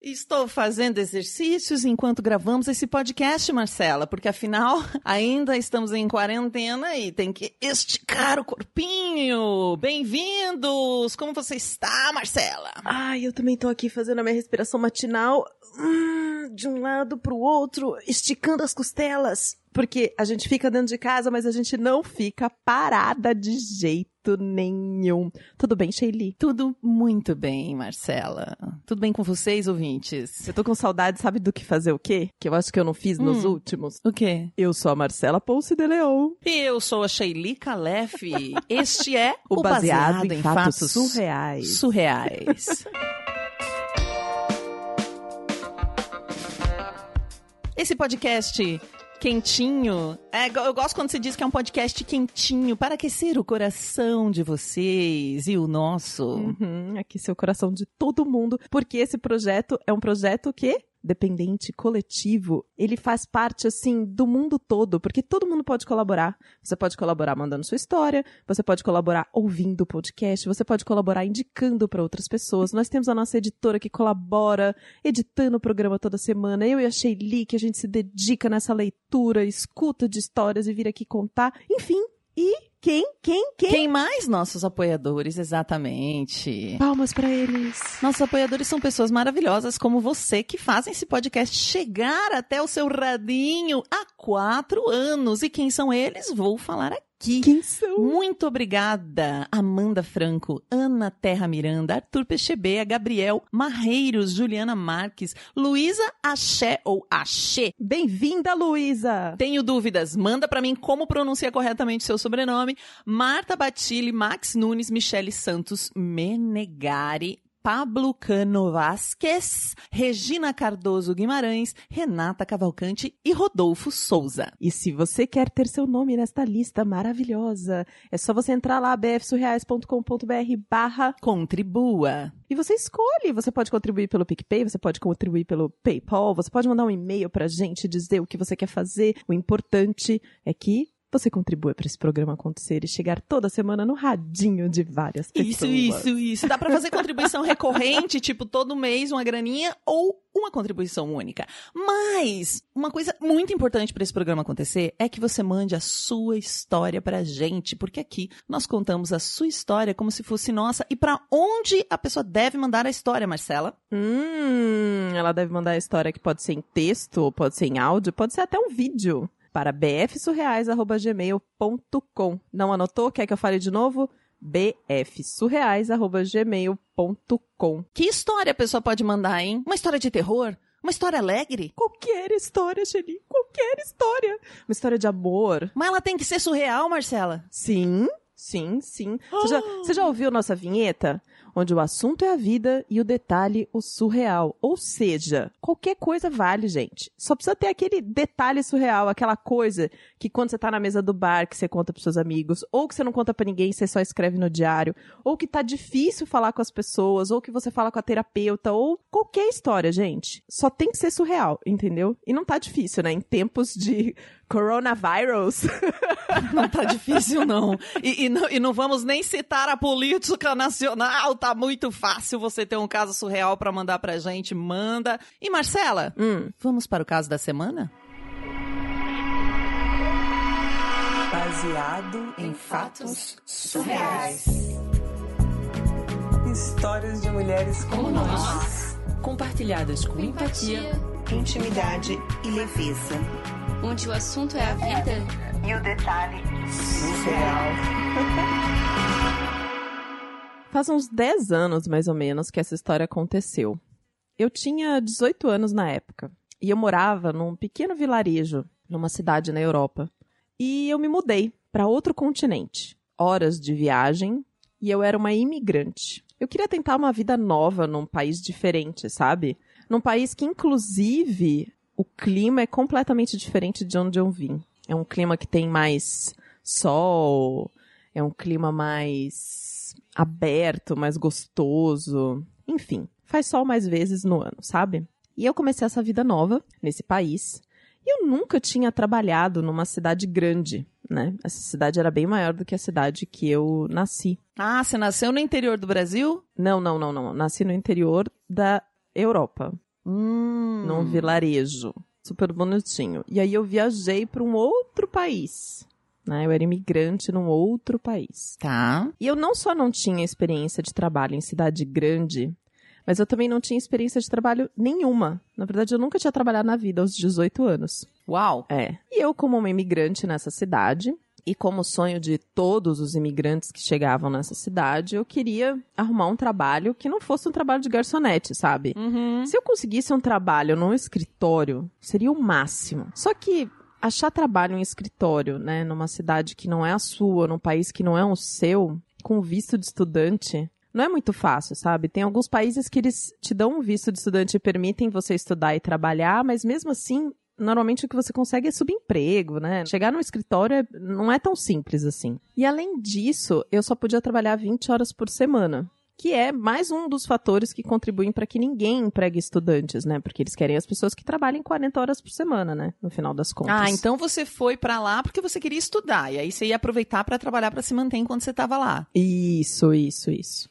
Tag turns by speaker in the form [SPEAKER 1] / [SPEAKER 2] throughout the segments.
[SPEAKER 1] Estou fazendo exercícios enquanto gravamos esse podcast, Marcela, porque afinal ainda estamos em quarentena e tem que esticar o corpinho. Bem-vindos! Como você está, Marcela?
[SPEAKER 2] Ai, eu também tô aqui fazendo a minha respiração matinal. Hum, de um lado pro outro, esticando as costelas. Porque a gente fica dentro de casa, mas a gente não fica parada de jeito nenhum. Tudo bem, Sheili?
[SPEAKER 1] Tudo muito bem, Marcela. Tudo bem com vocês, ouvintes?
[SPEAKER 2] Eu tô com saudade, sabe do que fazer o quê? Que eu acho que eu não fiz nos
[SPEAKER 1] Hum.
[SPEAKER 2] últimos.
[SPEAKER 1] O quê?
[SPEAKER 2] Eu sou a Marcela Ponce de Leon.
[SPEAKER 1] E eu sou a Sheili Calef. Este é
[SPEAKER 2] O, baseado, em, fatos, surreais.
[SPEAKER 1] surreais. Esse podcast quentinho, é, eu gosto quando se diz que é um podcast quentinho para aquecer o coração de vocês e o nosso.
[SPEAKER 2] Uhum, aqui seu coração de todo mundo, porque esse projeto é um projeto que dependente, coletivo, ele faz parte assim do mundo todo, porque todo mundo pode colaborar. Você pode colaborar mandando sua história, você pode colaborar ouvindo o podcast, você pode colaborar indicando para outras pessoas. Nós temos a nossa editora que colabora, editando o programa toda semana. Eu e a Sheili, que a gente se dedica nessa leitura, escuta de histórias e vir aqui contar. Enfim, e quem, quem, quem?
[SPEAKER 1] Quem mais? Nossos apoiadores, exatamente.
[SPEAKER 2] Palmas para eles.
[SPEAKER 1] Nossos apoiadores são pessoas maravilhosas como você que fazem esse podcast chegar até o seu radinho há quatro anos. E quem são eles? Vou falar aqui.
[SPEAKER 2] Quem são?
[SPEAKER 1] Muito obrigada, Amanda Franco, Ana Terra Miranda, Arthur Pechebea, Gabriel Marreiros, Juliana Marques, Luísa Axé ou Axê.
[SPEAKER 2] Bem-vinda, Luísa!
[SPEAKER 1] Tenho dúvidas? Manda pra mim como pronuncia corretamente seu sobrenome. Marta Batilli, Max Nunes, Michele Santos, Menegari, Pablo Cano Vasquez, Regina Cardoso Guimarães, Renata Cavalcante e Rodolfo Souza.
[SPEAKER 2] E se você quer ter seu nome nesta lista maravilhosa, é só você entrar lá, bfsurreais.com.br barra
[SPEAKER 1] Contribua.
[SPEAKER 2] e você escolhe. Você pode contribuir pelo PicPay, você pode contribuir pelo PayPal, você pode mandar um e-mail pra gente dizer o que você quer fazer. O importante é que você contribua para esse programa acontecer e chegar toda semana no radinho de várias pessoas.
[SPEAKER 1] Isso, isso, isso. Dá pra fazer contribuição recorrente, tipo todo mês uma graninha ou uma contribuição única. Mas uma coisa muito importante para esse programa acontecer é que você mande a sua história pra gente, porque aqui nós contamos a sua história como se fosse nossa e pra onde a pessoa deve mandar a história, Marcela?
[SPEAKER 2] Hum, ela deve mandar a história que pode ser em texto, pode ser em áudio, pode ser até um vídeo. Para bfsurreais.gmail.com. Não anotou? Quer que eu fale de novo? bfsurreais.gmail.com.
[SPEAKER 1] Que história a pessoa pode mandar, hein? Uma história de terror? Uma história alegre?
[SPEAKER 2] Qualquer história, Shelly. Qualquer história. Uma história de amor.
[SPEAKER 1] Mas ela tem que ser surreal, Marcela.
[SPEAKER 2] Sim, sim, sim. Você já, você já ouviu nossa vinheta? Onde o assunto é a vida e o detalhe o surreal. Ou seja, qualquer coisa vale, gente. Só precisa ter aquele detalhe surreal, aquela coisa que quando você tá na mesa do bar, que você conta pros seus amigos, ou que você não conta pra ninguém, você só escreve no diário, ou que tá difícil falar com as pessoas, ou que você fala com a terapeuta, ou qualquer história, gente. Só tem que ser surreal, entendeu? E não tá difícil, né? Em tempos de coronavirus.
[SPEAKER 1] Não tá difícil, não. E, e não. e não vamos nem citar a política nacional. Tá muito fácil você ter um caso surreal pra mandar pra gente. Manda. E Marcela,
[SPEAKER 2] hum.
[SPEAKER 1] vamos para o caso da semana?
[SPEAKER 3] Baseado em fatos surreais. Histórias de mulheres como nós.
[SPEAKER 4] compartilhadas com empatia,
[SPEAKER 3] Intimidade e leveza.
[SPEAKER 4] Onde o assunto é a vida.
[SPEAKER 3] E o detalhe surreal.
[SPEAKER 2] Faz uns 10 anos, mais ou menos, que essa história aconteceu. Eu tinha 18 anos na época. E eu morava num pequeno vilarejo, numa cidade na Europa. E eu me mudei para outro continente. Horas de viagem. E eu era uma imigrante. Eu queria tentar uma vida nova num país diferente, sabe? Num país que, inclusive, o clima é completamente diferente de onde eu vim. É um clima que tem mais sol, é um clima mais aberto, mais gostoso. Enfim, faz sol mais vezes no ano, sabe? E eu comecei essa vida nova nesse país. E eu nunca tinha trabalhado numa cidade grande, né? Essa cidade era bem maior do que a cidade que eu nasci.
[SPEAKER 1] Ah, você nasceu no interior do Brasil?
[SPEAKER 2] Não, não, não, não. Nasci no interior da Europa.
[SPEAKER 1] Hum.
[SPEAKER 2] num vilarejo. Super bonitinho. E aí eu viajei para um outro país. Né? Eu era imigrante num outro país.
[SPEAKER 1] Tá.
[SPEAKER 2] E eu não só não tinha experiência de trabalho em cidade grande, mas eu também não tinha experiência de trabalho nenhuma. Na verdade, eu nunca tinha trabalhado na vida aos 18 anos.
[SPEAKER 1] Uau.
[SPEAKER 2] É. E eu, como uma imigrante nessa cidade, e como sonho de todos os imigrantes que chegavam nessa cidade, eu queria arrumar um trabalho que não fosse um trabalho de garçonete, sabe?
[SPEAKER 1] Uhum.
[SPEAKER 2] Se eu conseguisse um trabalho num escritório, seria o máximo. Só que achar trabalho em escritório, né, numa cidade que não é a sua, num país que não é o seu, com visto de estudante, não é muito fácil, sabe? Tem alguns países que eles te dão um visto de estudante e permitem você estudar e trabalhar, mas mesmo assim, normalmente o que você consegue é subemprego, né? Chegar no escritório é- não é tão simples assim. E além disso, eu só podia trabalhar 20 horas por semana. Que é mais um dos fatores que contribuem para que ninguém empregue estudantes, né? Porque eles querem as pessoas que trabalhem 40 horas por semana, né? No final das contas.
[SPEAKER 1] Ah, então você foi pra lá porque você queria estudar. E aí você ia aproveitar pra trabalhar pra se manter enquanto você tava lá.
[SPEAKER 2] Isso, isso, isso.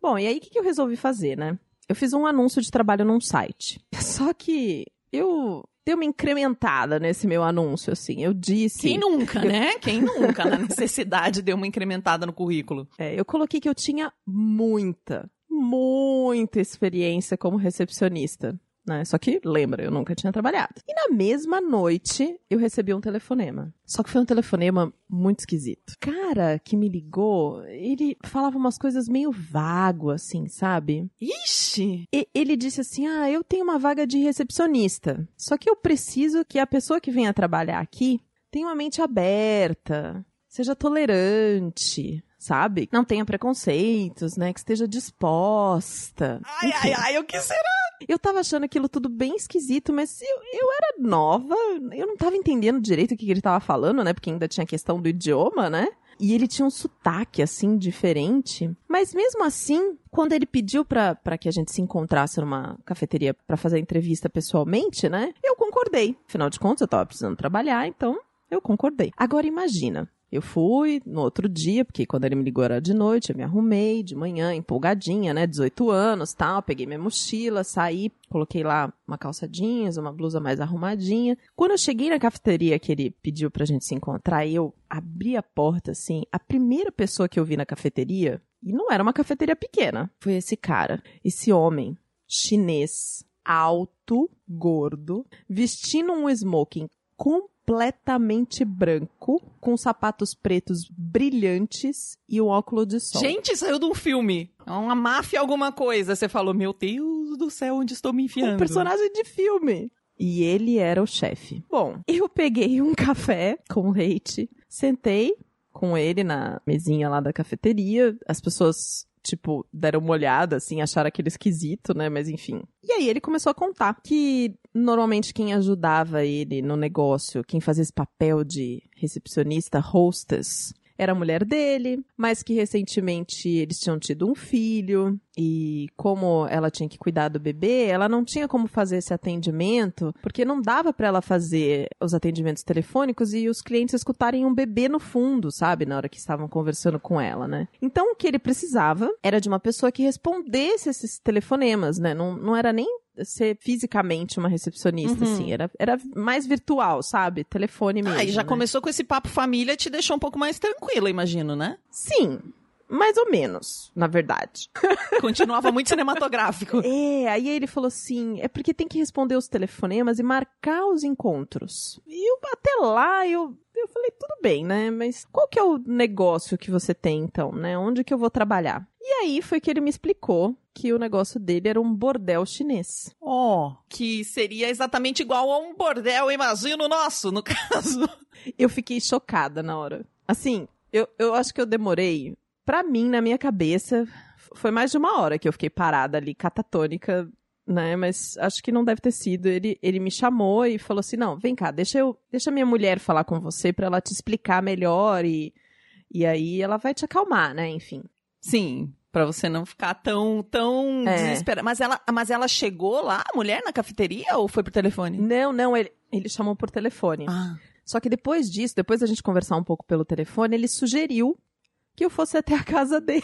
[SPEAKER 2] Bom, e aí o que, que eu resolvi fazer, né? Eu fiz um anúncio de trabalho num site. Só que eu dei uma incrementada nesse meu anúncio, assim. Eu disse.
[SPEAKER 1] Quem nunca, né? Quem nunca, na necessidade, deu uma incrementada no currículo.
[SPEAKER 2] É, eu coloquei que eu tinha muita, muita experiência como recepcionista. Né? Só que, lembra, eu nunca tinha trabalhado. E na mesma noite, eu recebi um telefonema. Só que foi um telefonema muito esquisito. O cara que me ligou, ele falava umas coisas meio vago, assim, sabe?
[SPEAKER 1] Ixi!
[SPEAKER 2] E- ele disse assim: Ah, eu tenho uma vaga de recepcionista. Só que eu preciso que a pessoa que venha trabalhar aqui tenha uma mente aberta, seja tolerante, sabe? Não tenha preconceitos, né? Que esteja disposta.
[SPEAKER 1] Ai,
[SPEAKER 2] Enfim.
[SPEAKER 1] ai, ai, o que será?
[SPEAKER 2] Eu tava achando aquilo tudo bem esquisito, mas eu, eu era nova, eu não tava entendendo direito o que, que ele tava falando, né? Porque ainda tinha a questão do idioma, né? E ele tinha um sotaque, assim, diferente. Mas mesmo assim, quando ele pediu pra que a gente se encontrasse numa cafeteria pra fazer a entrevista pessoalmente, né? Eu concordei. Afinal de contas, eu tava precisando trabalhar, então eu concordei. Agora imagina. Eu fui no outro dia, porque quando ele me ligou era de noite, eu me arrumei de manhã, empolgadinha, né? 18 anos, tal, peguei minha mochila, saí, coloquei lá uma calça jeans, uma blusa mais arrumadinha. Quando eu cheguei na cafeteria que ele pediu pra gente se encontrar, eu abri a porta assim, a primeira pessoa que eu vi na cafeteria, e não era uma cafeteria pequena, foi esse cara, esse homem chinês, alto, gordo, vestindo um smoking completamente branco, com sapatos pretos brilhantes e um óculos de sol.
[SPEAKER 1] Gente, saiu de um filme. É uma máfia alguma coisa. Você falou, meu Deus do céu, onde estou me enfiando?
[SPEAKER 2] um personagem de filme. E ele era o chefe. Bom, eu peguei um café com leite, sentei com ele na mesinha lá da cafeteria. As pessoas, tipo, deram uma olhada, assim, acharam aquele esquisito, né? Mas enfim. E aí ele começou a contar que normalmente quem ajudava ele no negócio, quem fazia esse papel de recepcionista, hostess, era a mulher dele, mas que recentemente eles tinham tido um filho e como ela tinha que cuidar do bebê, ela não tinha como fazer esse atendimento, porque não dava pra ela fazer os atendimentos telefônicos e os clientes escutarem um bebê no fundo, sabe, na hora que estavam conversando com ela, né? Então o que ele precisava era de uma pessoa que respondesse esses telefonemas, né? Não, não era nem ser fisicamente uma recepcionista,
[SPEAKER 1] Uhum.
[SPEAKER 2] assim, era, era mais virtual, sabe? Telefone mesmo.
[SPEAKER 1] Ah, e já
[SPEAKER 2] né?
[SPEAKER 1] começou com esse papo família, te deixou um pouco mais tranquila, imagino, né?
[SPEAKER 2] Sim, mais ou menos, na verdade.
[SPEAKER 1] Continuava muito cinematográfico.
[SPEAKER 2] É, aí ele falou assim: é porque tem que responder os telefonemas e marcar os encontros. E eu, até lá eu, eu falei: tudo bem, né? Mas qual que é o negócio que você tem então, né? Onde que eu vou trabalhar? E aí foi que ele me explicou que o negócio dele era um bordel chinês.
[SPEAKER 1] Ó, que seria exatamente igual a um bordel, imagino, nosso, no caso.
[SPEAKER 2] Eu fiquei chocada na hora. Assim, eu, eu acho que eu demorei. Pra mim, na minha cabeça, foi mais de uma hora que eu fiquei parada ali, catatônica, né? Mas acho que não deve ter sido. Ele, ele me chamou e falou assim: não, vem cá, deixa eu. Deixa minha mulher falar com você pra ela te explicar melhor e. E aí ela vai te acalmar, né? Enfim.
[SPEAKER 1] Sim, pra você não ficar tão, tão
[SPEAKER 2] É.
[SPEAKER 1] desesperada. Mas ela, mas ela chegou lá, a mulher, na cafeteria ou foi por telefone?
[SPEAKER 2] Não, não, ele, ele chamou por telefone.
[SPEAKER 1] Ah,
[SPEAKER 2] Só que depois disso, depois da gente conversar um pouco pelo telefone, ele sugeriu que eu fosse até a casa dele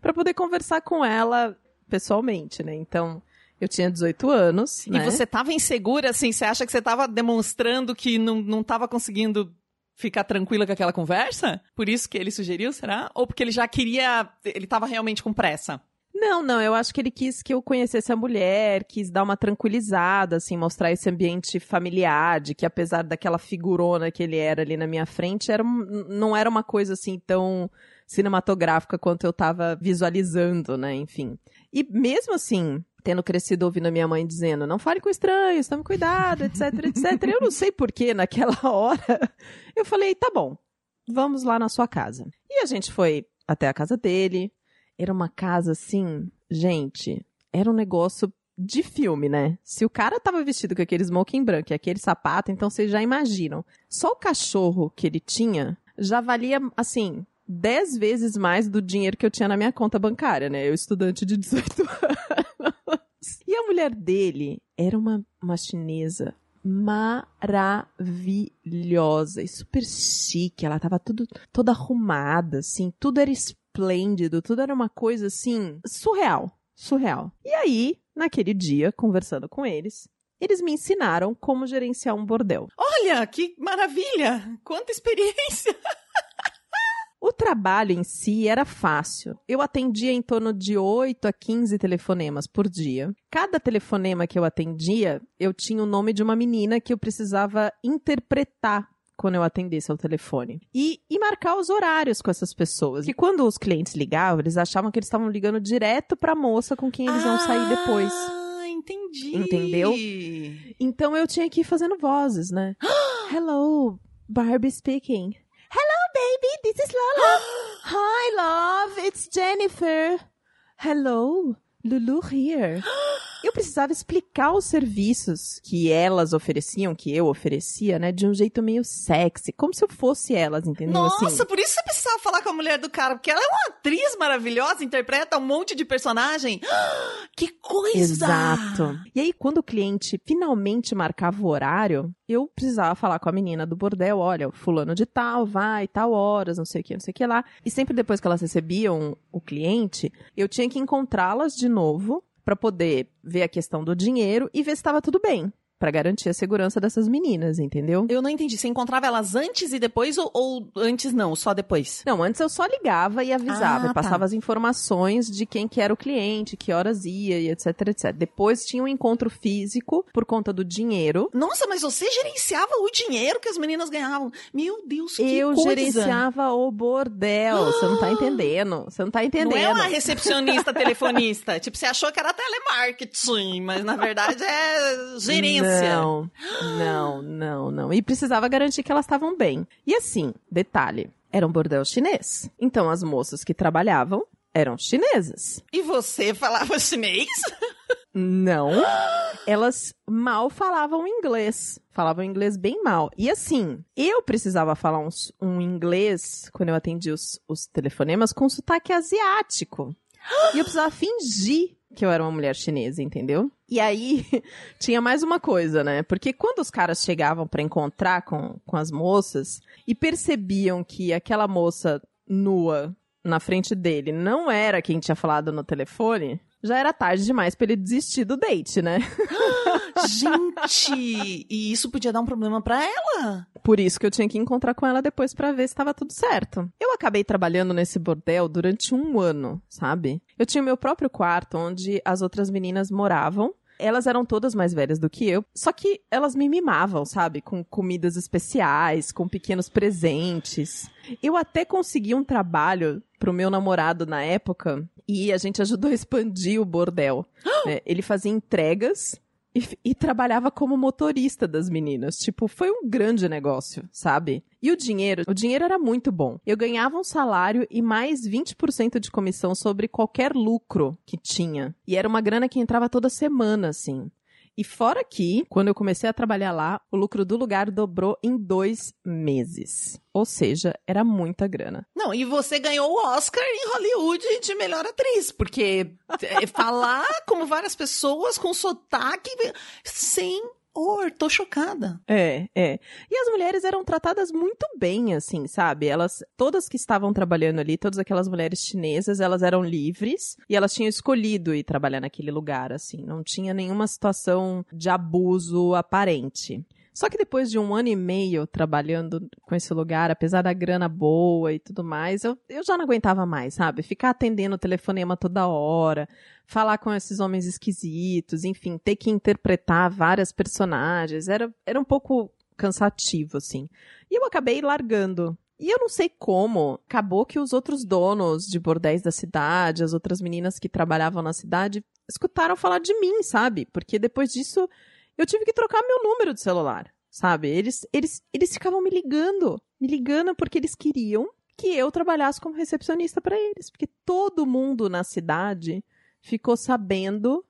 [SPEAKER 2] Pra poder conversar com ela pessoalmente, né? Então, Eu tinha 18 anos, né?
[SPEAKER 1] E você tava insegura, assim? Você acha que você tava demonstrando que não, não tava conseguindo ficar tranquila com aquela conversa? Por isso que ele sugeriu, será? Ou porque ele já queria. Ele tava realmente com pressa?
[SPEAKER 2] Não, não, eu acho que ele quis que eu conhecesse a mulher, quis dar uma tranquilizada, assim, mostrar esse ambiente familiar, de que apesar daquela figurona que ele era ali na minha frente, era, não era uma coisa assim tão cinematográfica quanto eu tava visualizando, né, enfim. E mesmo assim, tendo crescido ouvindo a minha mãe dizendo, não fale com estranhos, tome cuidado, etc, etc, eu não sei porquê, naquela hora, eu falei, tá bom, vamos lá na sua casa. E a gente foi até a casa dele, era uma casa assim, gente, era um negócio de filme, né? Se o cara tava vestido com aquele smoking branco e aquele sapato, então vocês já imaginam. Só o cachorro que ele tinha já valia, assim, 10 vezes mais do dinheiro que eu tinha na minha conta bancária, né? Eu, estudante de 18 anos. E a mulher dele era uma, uma chinesa maravilhosa e super chique. Ela tava tudo, toda arrumada, assim, tudo era esplêndido, tudo era uma coisa assim, surreal. Surreal. E aí, naquele dia, conversando com eles, eles me ensinaram como gerenciar um bordel.
[SPEAKER 1] Olha, que maravilha! Quanta experiência!
[SPEAKER 2] O trabalho em si era fácil. Eu atendia em torno de 8 a 15 telefonemas por dia. Cada telefonema que eu atendia, eu tinha o nome de uma menina que eu precisava interpretar quando eu atendesse ao telefone. E, e marcar os horários com essas pessoas. E quando os clientes ligavam, eles achavam que eles estavam ligando direto pra moça com quem eles iam sair depois.
[SPEAKER 1] Ah, entendi.
[SPEAKER 2] Entendeu? Então eu tinha que ir fazendo vozes, né? Hello, Barbie speaking. Hello, baby, this is Lola. Hi, love, it's Jennifer. Hello, Lulu here. Eu precisava explicar os serviços que elas ofereciam, que eu oferecia, né, de um jeito meio sexy, como se eu fosse elas, entendeu?
[SPEAKER 1] Nossa,
[SPEAKER 2] assim,
[SPEAKER 1] por isso você precisava falar com a mulher do cara, porque ela é uma atriz maravilhosa, interpreta um monte de personagem. Que coisa!
[SPEAKER 2] Exato. E aí, quando o cliente finalmente marcava o horário, eu precisava falar com a menina do bordel, olha, o fulano de tal, vai, tal horas, não sei o que, não sei o que lá. E sempre depois que elas recebiam o cliente, eu tinha que encontrá-las de novo para poder ver a questão do dinheiro e ver se estava tudo bem. Pra garantir a segurança dessas meninas, entendeu?
[SPEAKER 1] Eu não entendi. Você encontrava elas antes e depois ou, ou antes não, só depois?
[SPEAKER 2] Não, antes eu só ligava e avisava,
[SPEAKER 1] Ah,
[SPEAKER 2] passava
[SPEAKER 1] tá.
[SPEAKER 2] as informações de quem que era o cliente, que horas ia e etc, etc. Depois tinha um encontro físico por conta do dinheiro.
[SPEAKER 1] Nossa, mas você gerenciava o dinheiro que as meninas ganhavam. Meu Deus, que
[SPEAKER 2] eu
[SPEAKER 1] coisa!
[SPEAKER 2] gerenciava o bordel. Você não tá entendendo. Você não tá entendendo.
[SPEAKER 1] Não é uma recepcionista telefonista. tipo, você achou que era telemarketing, mas na verdade é gerência.
[SPEAKER 2] Não, não, não, não. E precisava garantir que elas estavam bem. E assim, detalhe, era um bordel chinês. Então as moças que trabalhavam eram chinesas.
[SPEAKER 1] E você falava chinês?
[SPEAKER 2] Não. Elas mal falavam inglês. Falavam inglês bem mal. E assim, eu precisava falar um, um inglês, quando eu atendi os, os telefonemas, com sotaque asiático. E eu precisava fingir que eu era uma mulher chinesa, entendeu? E aí, tinha mais uma coisa, né? Porque quando os caras chegavam pra encontrar com, com as moças e percebiam que aquela moça nua na frente dele não era quem tinha falado no telefone, já era tarde demais pra ele desistir do date, né?
[SPEAKER 1] Gente, e isso podia dar um problema pra ela?
[SPEAKER 2] Por isso que eu tinha que encontrar com ela depois pra ver se estava tudo certo. Eu acabei trabalhando nesse bordel durante um ano, sabe? Eu tinha o meu próprio quarto onde as outras meninas moravam. Elas eram todas mais velhas do que eu, só que elas me mimavam, sabe? Com comidas especiais, com pequenos presentes. Eu até consegui um trabalho pro meu namorado na época e a gente ajudou a expandir o bordel. né? Ele fazia entregas e, e trabalhava como motorista das meninas. Tipo, foi um grande negócio, sabe? E o dinheiro, o dinheiro era muito bom. Eu ganhava um salário e mais 20% de comissão sobre qualquer lucro que tinha. E era uma grana que entrava toda semana, assim. E fora que, quando eu comecei a trabalhar lá, o lucro do lugar dobrou em dois meses. Ou seja, era muita grana.
[SPEAKER 1] Não, e você ganhou o Oscar em Hollywood de melhor atriz, porque é, falar como várias pessoas com sotaque horror, tô chocada.
[SPEAKER 2] É, é. E as mulheres eram tratadas muito bem, assim, sabe? Elas, todas que estavam trabalhando ali, todas aquelas mulheres chinesas, elas eram livres e elas tinham escolhido ir trabalhar naquele lugar, assim. Não tinha nenhuma situação de abuso aparente. Só que depois de um ano e meio trabalhando com esse lugar, apesar da grana boa e tudo mais, eu, eu já não aguentava mais, sabe? Ficar atendendo o telefonema toda hora, falar com esses homens esquisitos, enfim, ter que interpretar várias personagens, era, era um pouco cansativo, assim. E eu acabei largando. E eu não sei como, acabou que os outros donos de bordéis da cidade, as outras meninas que trabalhavam na cidade, escutaram falar de mim, sabe? Porque depois disso eu tive que trocar meu número de celular, sabe? Eles, eles, eles ficavam me ligando, me ligando porque eles queriam que eu trabalhasse como recepcionista para eles, porque todo mundo na cidade ficou sabendo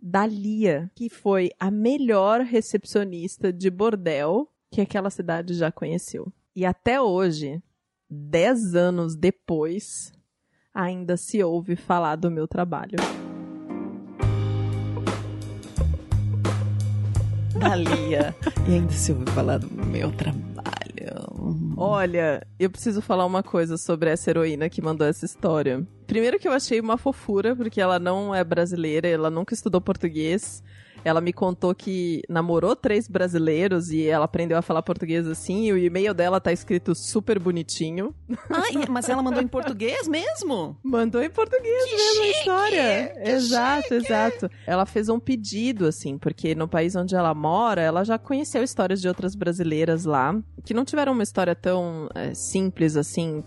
[SPEAKER 2] da Lia, que foi a melhor recepcionista de bordel que aquela cidade já conheceu. E até hoje, dez anos depois, ainda se ouve falar do meu trabalho.
[SPEAKER 1] Dalia. e ainda se ouviu falar do meu trabalho.
[SPEAKER 2] Olha, eu preciso falar uma coisa sobre essa heroína que mandou essa história. Primeiro que eu achei uma fofura, porque ela não é brasileira, ela nunca estudou português. Ela me contou que namorou três brasileiros e ela aprendeu a falar português assim, e o e-mail dela tá escrito super bonitinho.
[SPEAKER 1] Ah, mas ela mandou em português mesmo?
[SPEAKER 2] Mandou em português
[SPEAKER 1] que
[SPEAKER 2] mesmo
[SPEAKER 1] chique,
[SPEAKER 2] a história. exato,
[SPEAKER 1] chique.
[SPEAKER 2] exato. Ela fez um pedido, assim, porque no país onde ela mora, ela já conheceu histórias de outras brasileiras lá, que não tiveram uma história tão é, simples assim,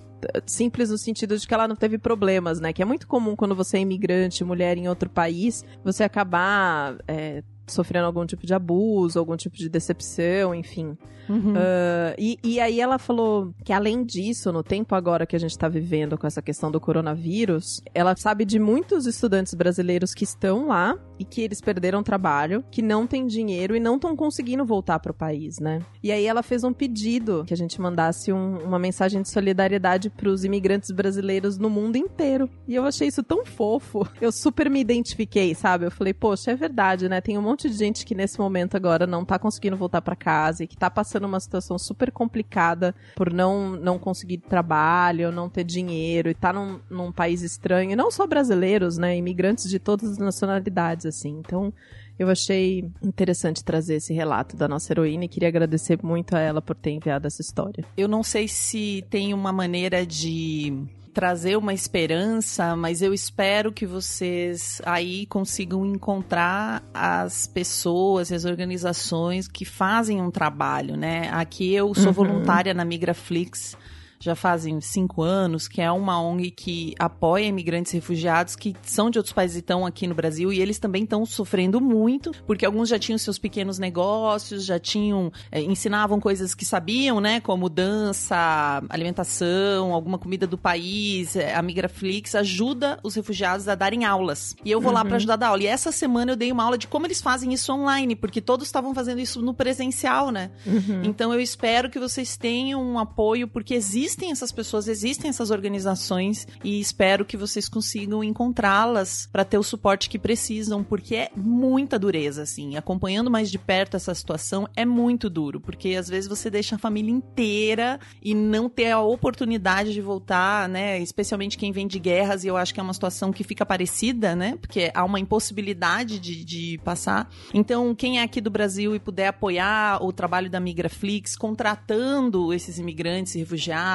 [SPEAKER 2] simples no sentido de que ela não teve problemas, né? Que é muito comum quando você é imigrante, mulher em outro país, você acabar é, sofrendo algum tipo de abuso, algum tipo de decepção, enfim.
[SPEAKER 1] Uhum.
[SPEAKER 2] Uh, e, e aí ela falou que além disso, no tempo agora que a gente tá vivendo com essa questão do coronavírus, ela sabe de muitos estudantes brasileiros que estão lá e que eles perderam trabalho, que não têm dinheiro e não estão conseguindo voltar pro país, né? E aí ela fez um pedido que a gente mandasse um- uma mensagem de solidariedade pros imigrantes brasileiros no mundo inteiro. E eu achei isso tão fofo. Eu super me identifiquei, sabe? Eu falei, poxa, é verdade, né? Tem um monte de gente que nesse momento agora não tá conseguindo voltar pra casa e que tá passando uma situação super complicada por não, não conseguir trabalho, não ter dinheiro e tá num, num país estranho. E não só brasileiros, né? Imigrantes de todas as nacionalidades, assim. Então, eu achei interessante trazer esse relato da nossa heroína e queria agradecer muito a ela por ter enviado essa história.
[SPEAKER 1] Eu não sei se tem uma maneira de trazer uma esperança, mas eu espero que vocês aí consigam encontrar as pessoas e as organizações que fazem um trabalho, né? Aqui eu sou
[SPEAKER 2] Uhum.
[SPEAKER 1] voluntária na Migraflix já fazem cinco anos, que é uma ONG que apoia imigrantes e refugiados que são de outros países e estão aqui no Brasil e eles também estão sofrendo muito, porque alguns já tinham seus pequenos negócios, já tinham, eh, ensinavam coisas que sabiam, né, como dança, alimentação, alguma comida do país. Eh, A Migraflix ajuda os refugiados a darem aulas. E eu vou lá para ajudar a dar aula. E essa semana eu dei uma aula de como eles fazem isso online, porque todos estavam fazendo isso no presencial, né? Então eu espero que vocês tenham um apoio, porque existem essas pessoas, existem essas organizações e espero que vocês consigam encontrá-las para ter o suporte que precisam, porque é muita dureza, assim. Acompanhando mais de perto essa situação é muito duro, porque às vezes você deixa a família inteira e não ter a oportunidade de voltar, né? Especialmente quem vem de guerras, e eu acho que é uma situação que fica parecida, né? Porque há uma impossibilidade de, de passar. Então, quem é aqui do Brasil e puder apoiar o trabalho da Migraflix, contratando esses imigrantes e refugiados,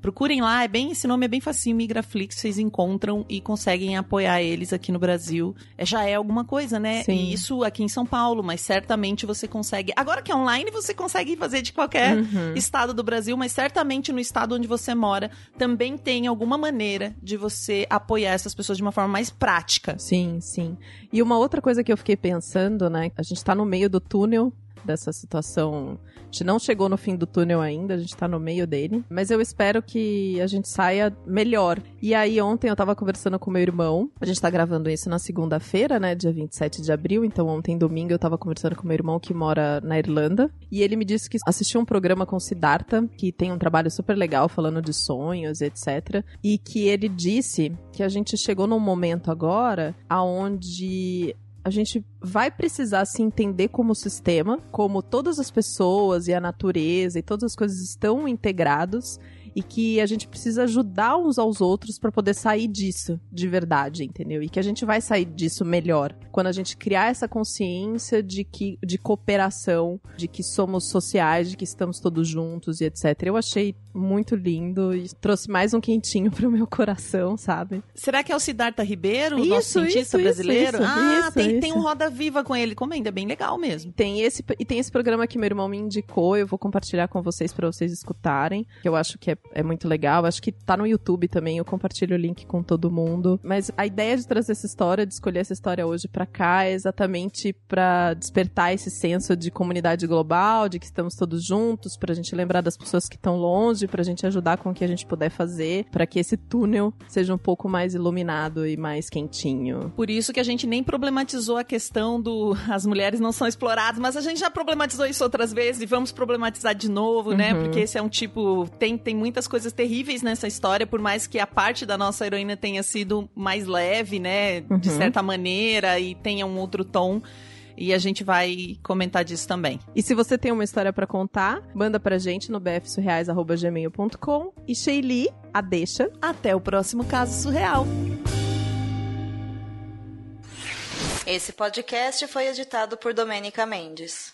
[SPEAKER 1] procurem lá, é bem, esse nome é bem facinho, Migraflix, vocês encontram e conseguem apoiar eles aqui no Brasil. É, já é alguma coisa, né?
[SPEAKER 2] Sim.
[SPEAKER 1] E isso aqui em São Paulo, mas certamente você consegue. Agora que é online, você consegue fazer de qualquer
[SPEAKER 2] Uhum.
[SPEAKER 1] estado do Brasil, mas certamente no estado onde você mora também tem alguma maneira de você apoiar essas pessoas de uma forma mais prática.
[SPEAKER 2] Sim, sim. E uma outra coisa que eu fiquei pensando, né? A gente tá no meio do túnel dessa situação. A gente não chegou no fim do túnel ainda, a gente tá no meio dele. Mas eu espero que a gente saia melhor. E aí, ontem eu tava conversando com meu irmão. A gente tá gravando isso na segunda-feira, né? Dia 27 de abril. Então, ontem, domingo, eu tava conversando com meu irmão que mora na Irlanda. E ele me disse que assistiu um programa com Siddhartha, que tem um trabalho super legal falando de sonhos, etc. E que ele disse que a gente chegou num momento agora aonde a gente vai precisar se entender como sistema, como todas as pessoas e a natureza e todas as coisas estão integrados e que a gente precisa ajudar uns aos outros para poder sair disso de verdade, entendeu? E que a gente vai sair disso melhor quando a gente criar essa consciência de que de cooperação, de que somos sociais, de que estamos todos juntos e etc. Eu achei muito lindo e trouxe mais um quentinho pro meu coração, sabe?
[SPEAKER 1] Será que é o Siddhartha Ribeiro, o
[SPEAKER 2] Isso,
[SPEAKER 1] nosso cientista
[SPEAKER 2] isso,
[SPEAKER 1] brasileiro?
[SPEAKER 2] isso,
[SPEAKER 1] ah, tem, tem um Roda Viva com ele. Comenta, é bem legal mesmo.
[SPEAKER 2] Tem esse e tem esse programa que meu irmão me indicou, eu vou compartilhar com vocês para vocês escutarem, que eu acho que é, é muito legal. Acho que tá no YouTube também, eu compartilho o link com todo mundo. Mas a ideia de trazer essa história, de escolher essa história hoje pra cá, é exatamente pra despertar esse senso de comunidade global, de que estamos todos juntos, pra gente lembrar das pessoas que estão longe, pra gente ajudar com o que a gente puder fazer, pra que esse túnel seja um pouco mais iluminado e mais quentinho.
[SPEAKER 1] Por isso que a gente nem problematizou a questão do as mulheres não são exploradas, mas a gente já problematizou isso outras vezes e vamos problematizar de novo, né?
[SPEAKER 2] Uhum.
[SPEAKER 1] Porque esse é um tipo. Tem, tem muitas coisas terríveis nessa história, por mais que a parte da nossa heroína tenha sido mais leve, né? De
[SPEAKER 2] Uhum.
[SPEAKER 1] certa maneira, e tenha um outro tom. E a gente vai comentar disso também.
[SPEAKER 2] E se você tem uma história pra contar, manda pra gente no bfsurreais.gmail.com e Sheili, a deixa.
[SPEAKER 1] Até o próximo caso surreal.
[SPEAKER 5] Esse podcast foi editado por Domênica Mendes.